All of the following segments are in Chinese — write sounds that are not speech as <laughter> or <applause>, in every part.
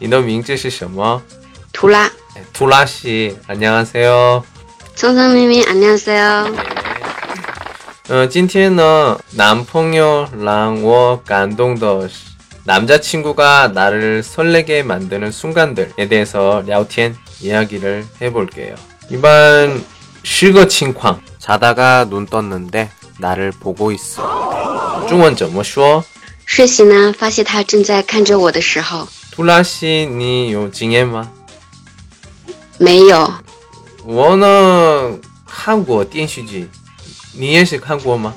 你的名字是什么？图拉， 투라 씨, 안녕하세요. 聪聪明明，안녕하세요。呃，今天呢，男朋友让我感动的是 남자친구가 나를 설레게 만드는 순간들에 대해서 聊天 이야기를 해볼게요. 일반 실거 칭광 자다가 눈 떴는데 나를 보고 있어. 中文怎么说?睡醒呢，发现他正在看着我的时候， 杜拉西，你有经验吗？没有。我呢，看过电视剧，你也是看过吗？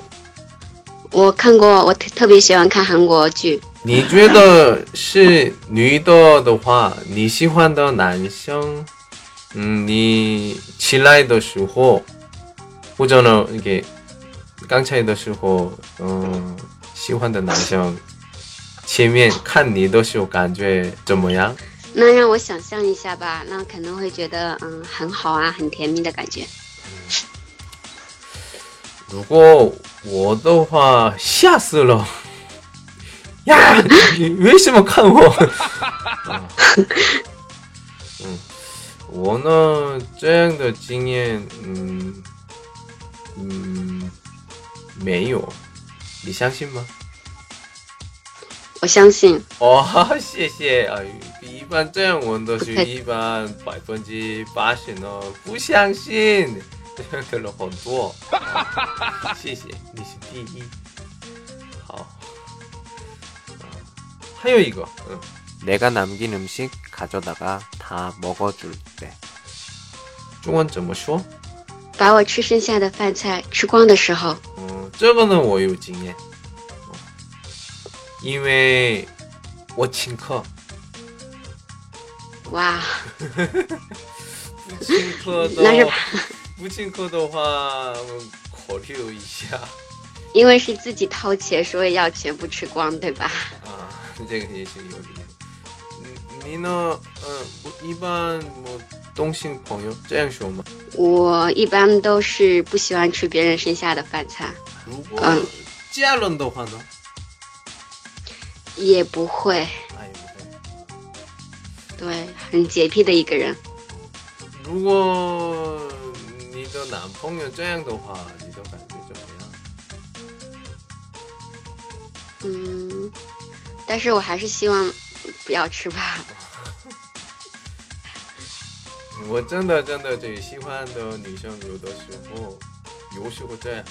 我看过，我特特别喜欢看韩国剧。你觉得是女的的话，你喜欢的男生，嗯，你起来的时候，或者呢，给刚才的时候，嗯，喜欢的男生。前面看你的时候感觉怎么样？那让我想象一下吧，那可能会觉得嗯很好啊，很甜蜜的感觉。如果我的话，吓死了！<laughs> 呀，你为什么看我？啊嗯，我呢这样的经验，嗯嗯没有，你相信吗？我相信，哦，<laughs> 谢谢啊！一般这样问的是不客气一般百分之八十呢不相信，<laughs> 这样的人很多。啊谢谢，你是第一。好，啊还有一个，嗯， 내가 남긴 음식 가져다가 다 먹어줄 때. 中文怎么说？把我吃剩下的饭菜吃光的时候，嗯，这个呢我有经验，嗯 因为我请客。哇，不请客的，那是不请客的话，嗯考虑一下因为是自己掏钱，所以要全部吃光，对吧？啊，这个也是有理。嗯，你呢？嗯，我一般我东兴朋友这样说吗？我一般都是不喜欢吃别人剩下的饭菜，如果嗯家人的话呢？也不会，哎，不会。对，很洁癖的一个人。如果你的男朋友这样的话，你的感觉怎么样？嗯，但是我还是希望不要吃吧。<laughs> 我真的真的最喜欢的女生，有的时候，有时候这样。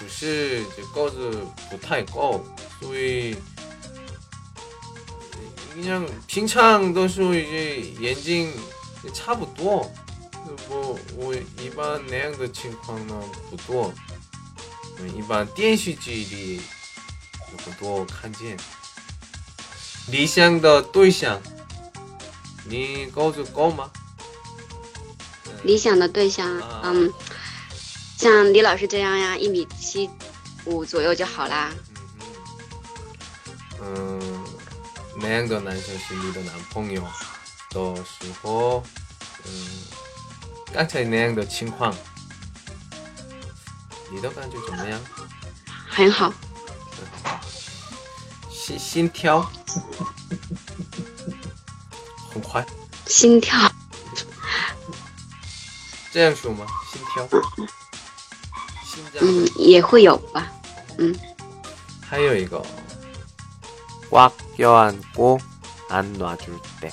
不是这个子不太高，所以그냥平常的时候이제眼睛也差不多。我我一般那样的情况呢不多，嗯一般电视剧里有很多看见。理想的对象，你告诉够吗？理想的对象，啊嗯， 像李老师这样呀，一米七五左右就好啦。嗯，那样的男生是你的男朋友的时候，嗯，刚才那样的情况，你的感觉怎么样？很好，心心跳很快，心跳，这样说吗？心跳。嗯，也会有吧。还有一个， 꽉 껴안고 안 놔줄 때.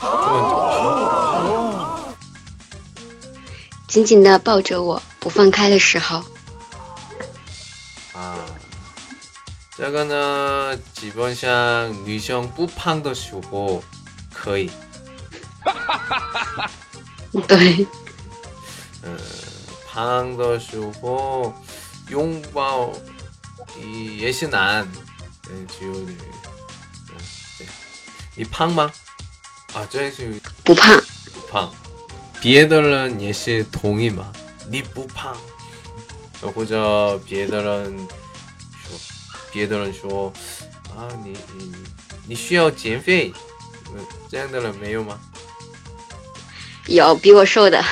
中文怎么说？紧紧的抱着我不放开的时候，啊，这个呢，基本上女生不胖的时候可以，<laughs> 对，嗯， 胖的时候拥抱也也是难，嗯，只有女，嗯，对，你胖吗？啊，这是不胖。不胖，别的人也是同意吗？你不胖，或者别的人说，别的人说啊，你你你需要减肥，嗯，这样的人没有吗？有比我瘦的，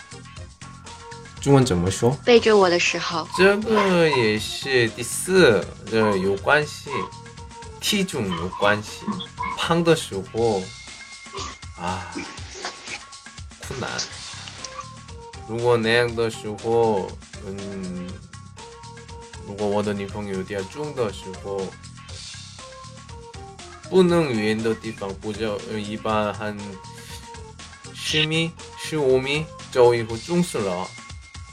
中文怎么说？背着我的时候，这个也是第四，这有关系，体重有关系。胖的时候啊，困难。如果那样的时候，嗯，如果我的女朋友有点重的时候，不能远的地方，不就呃一般很十米、十五米走以后重视了。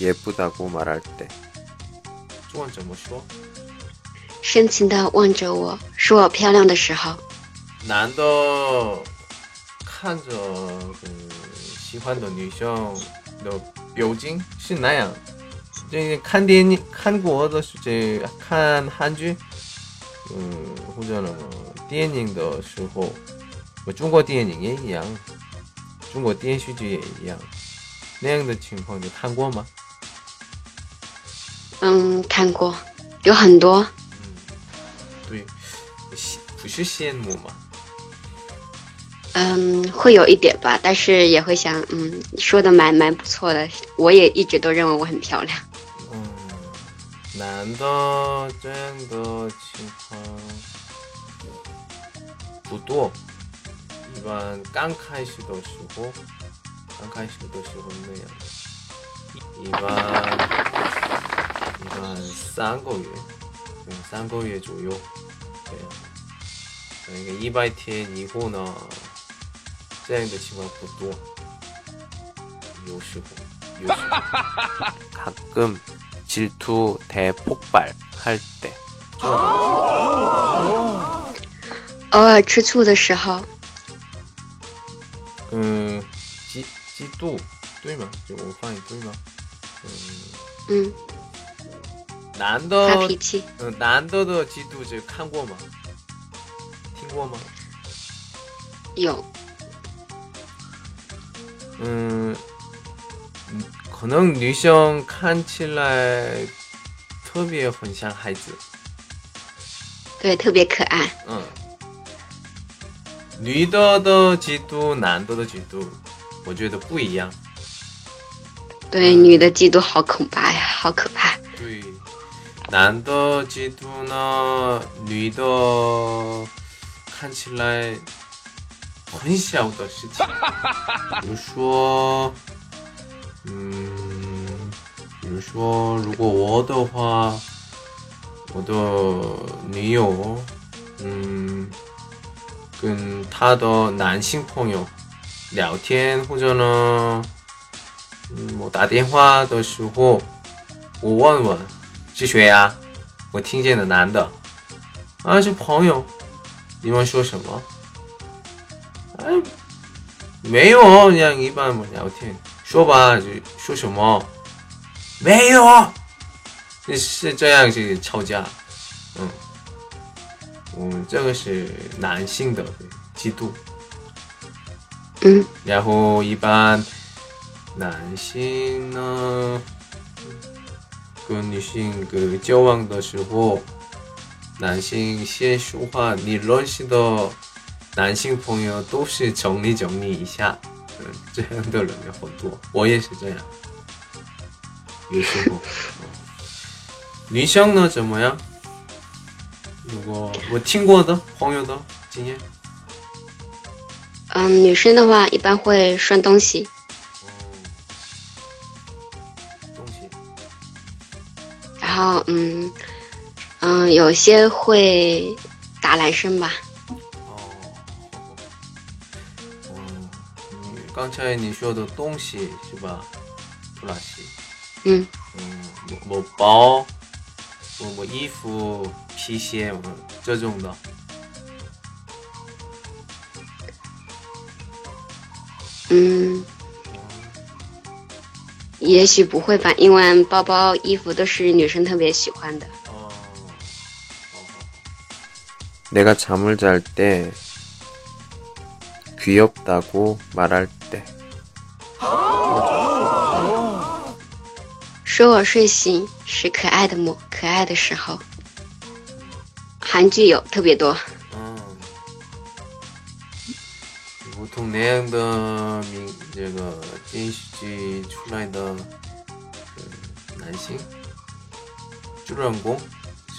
예쁘다고 말할 때. 中文怎么说？深情的望着我，说我漂亮的时候，男的看着呃喜欢的女生的表情是那样。这个看电影看过的是这个看韩剧，嗯，或者那么电影的时候，我中国电影也一样，中国电视剧也一样。那样的情况你看过吗？ 嗯，看过，有很多。嗯，对，羡不是羡慕吗？嗯，会有一点吧，但是也会想，嗯，说的蛮蛮不错的，我也一直都认为我很漂亮。嗯，男的这样的情况不多，一般刚开始的时候，刚开始的时候那样，一般 一般三个月，嗯，三个月左右这样。那个一百天以后呢，这样的情况不多，有时候，有时<laughs> 候。 가끔 질투 대폭발 할 때. 偶尔吃醋的时候，嗯，嫉嫉妒对吗？就我翻译对吗？嗯，嗯， 男发的脾，气，嗯，男的的嫉妒这看过吗？听过吗？有，嗯，嗯可能女生看起来特别很像孩子，对，特别可爱。嗯，女的的嫉妒，男的的嫉妒，我觉得不一样。对，女的嫉妒好恐怕呀，好可怕。对，男的嫉妒呢，女的看起来很小的事情，比如说，嗯，比如说，如果我的话，我的女友，嗯，跟她的男性朋友聊天，或者呢，嗯，我打电话的时候。我问问是谁呀？我听见的男的，啊是朋友，你们说什么？哎，没有，그냥一般嘛聊天，说吧，就说什么？没有，是这样是吵架，嗯，嗯，这个是男性的嫉妒，嗯然后一般男性呢跟女性个交往的时候，男性先说话，你认识的男性朋友都是整理整理一下，<laughs> 这样的人有很多，我也是这样，有时候。女生呢怎么样？如果我听过的朋友的经验，嗯，女生的话一般会涮东西，后嗯嗯，有些会打男生吧。哦，哦，你刚才你说的东西是吧？布拉西，嗯嗯，我我包，我我衣服、皮鞋，我这种的，嗯，也许不会吧，因为包包、衣服都是女生特别喜欢的。哦，哦， 내가 잠을 잘 때 귀엽다고 말할 때 <gasps> 说我睡醒是可爱的梦，可爱的时候。韩剧有特别多， 那样的明这个电视剧出来的男性主人公，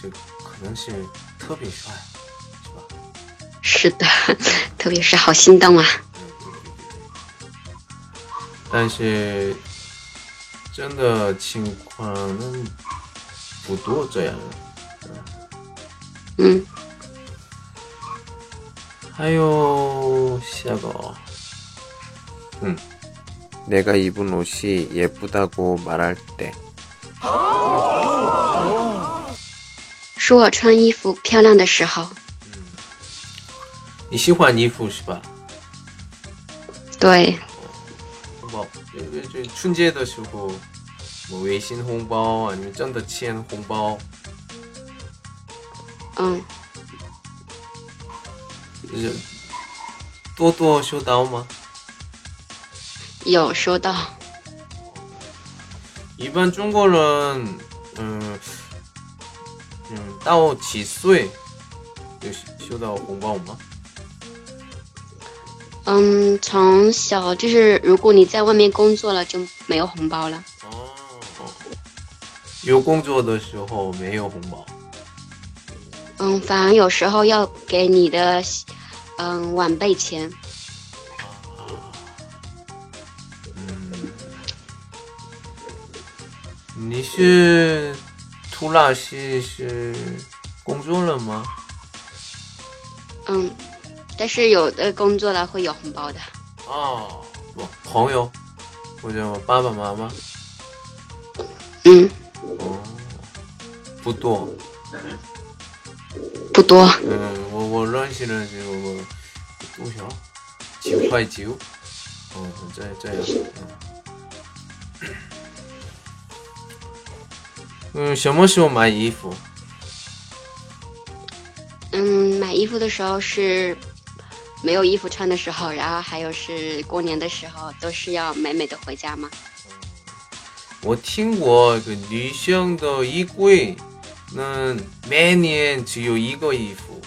是可能是特别帅，是吧？是的，特别是，好心动啊！但是真的情况不多这样的，嗯。 还有下个哦 내가 입은 옷이 예쁘다고 말할 때 说我穿衣服漂亮的时候，你喜欢衣服是吧？对，红包，就就就春节的时候，我微信红包啊，你们真的签红包，嗯， 就是多多收到吗？有收到，一般中国人，嗯嗯，到几岁就收到红包吗？嗯，从小就是如果你在外面工作了就没有红包了，哦，有工作的时候没有红包。嗯，反而有时候要给你的嗯晚辈钱，嗯，你是图拉西是工作了吗？嗯，但是有的工作了会有红包的，哦，不，朋友或者爸爸妈妈。嗯，哦，不多。不多，嗯，我我认识的是我多少？九块九。哦，这这样。嗯。嗯，什么时候买衣服？嗯，买衣服的时候是没有衣服穿的时候，然后还有是过年的时候，都是要美美的回家吗。我听过个女生的衣柜，那每年只有一个衣服，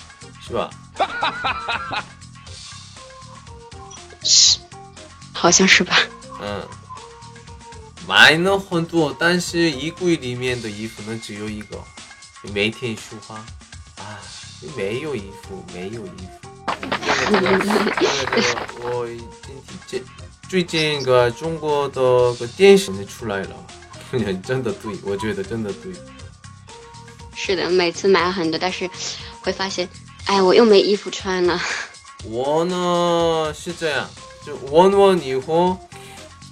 是吧？是，好像是吧？嗯，买了很多，但是衣柜里面的衣服呢只有一个，每天梳化啊，没有衣服，没有衣服。这个这个我今天最近个中国的个电视出来了，<laughs> 真的对，我觉得真的对。是的，每次买了很多，但是会发现，哎，我又没衣服穿了。我呢是这样，就闻闻以后，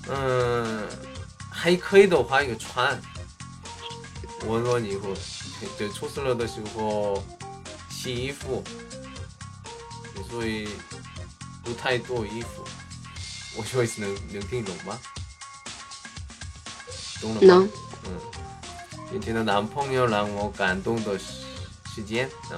嗯，还可以的话一个穿，闻闻以后，就出事了的时候洗衣服，所以不太多衣服。我说一次能能听懂吗？懂了吗？能嗯，今天的男朋友让我感动的时时间, 어,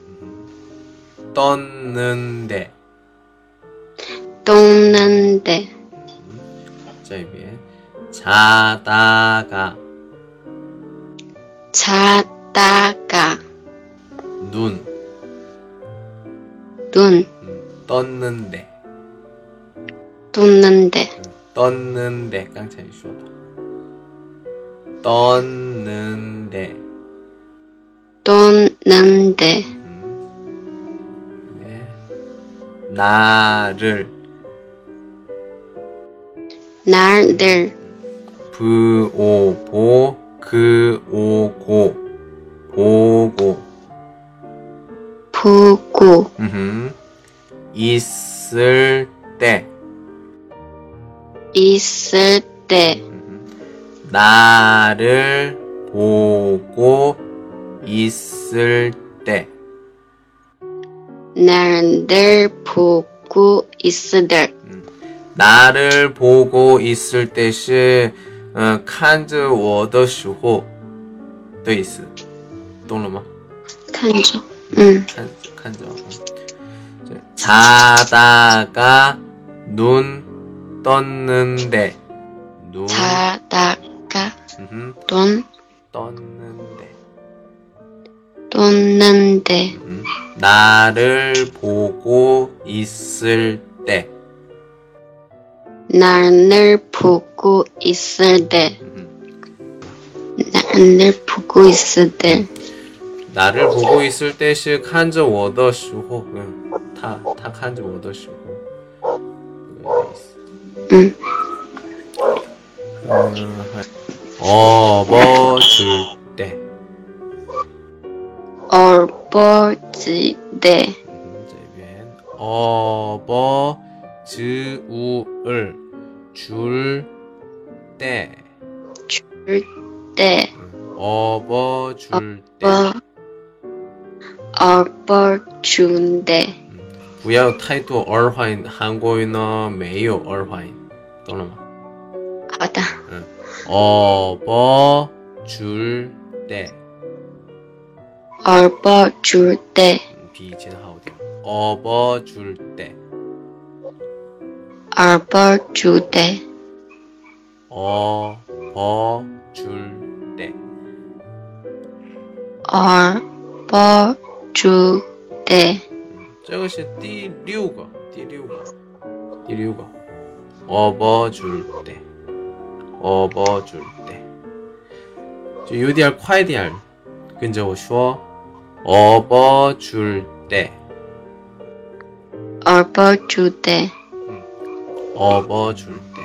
떴는데， 떠는데. 자 이边자다가. 자다가. 눈. 눈. 음, 떴는데. 떴는데. 떴는데. 깡차이 쇼다 떴는데. 떴는데 나를 날들 부오보 그오고 보고. 보고 음흠. 있을 때. 있을 때. 나를 보고 있을 때 날들 보고 있을 때 나를 보고 있을 때是呃看着我的时候的意思，懂了吗？看着嗯看看着，嗯 자다가 눈 떴는데 눈 자다가 음흠, 돈 떴는데 떴는데 음. 나를 보고 있을 때 나를 보고 있을 때 나를 보고 있을 때 음, 나를 보고 있을 때시 칸저 워더슈호 응. 타, 타 칸저 워더슈호 응. 얼버줄 때, 不要太多儿化音，韩国语呢没有儿化音，懂了吗？好的， 업어줄 때， 얼버줄 때, 嗯比以前好点。업어줄 때， 얼버줄 때, 업어줄 때， 얼버줄 때, 这个是第六个，第六个，第六个。업어줄 때， 업어줄 때，就有点快点儿，跟着我说。업어줄 때， 얼버줄 때, 업어줄 때.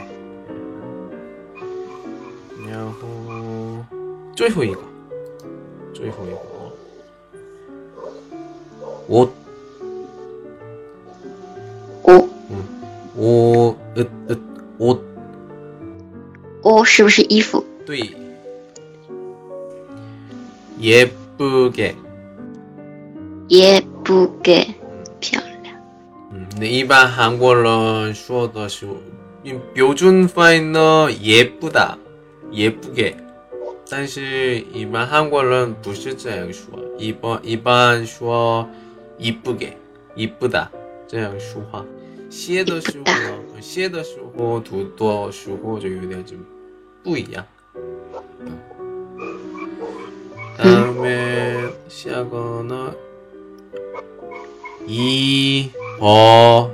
然后最后一个，最后一个， 옷， 옷, 옷, 옷, 옷, 옷, 옷是不是衣服？对， 예쁘게. 예쁘게, 漂亮。 음, 근데 일반 한국어는 说的是标准翻译呢 예쁘다, 예쁘게. 但是一般韩国人不是这样说，一般一般说 이쁘게, 이쁘다 这样说话。 歇的时候呢，歇的时候读的时候就有点좀不一样。 다음에 시하거나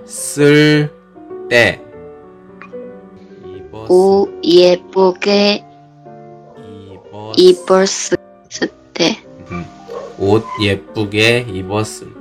입었을 때 입었을 옷 예쁘게 입었 입었을 때 음, 옷 예쁘게 입었을 때.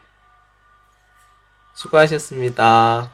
수고하셨습니다.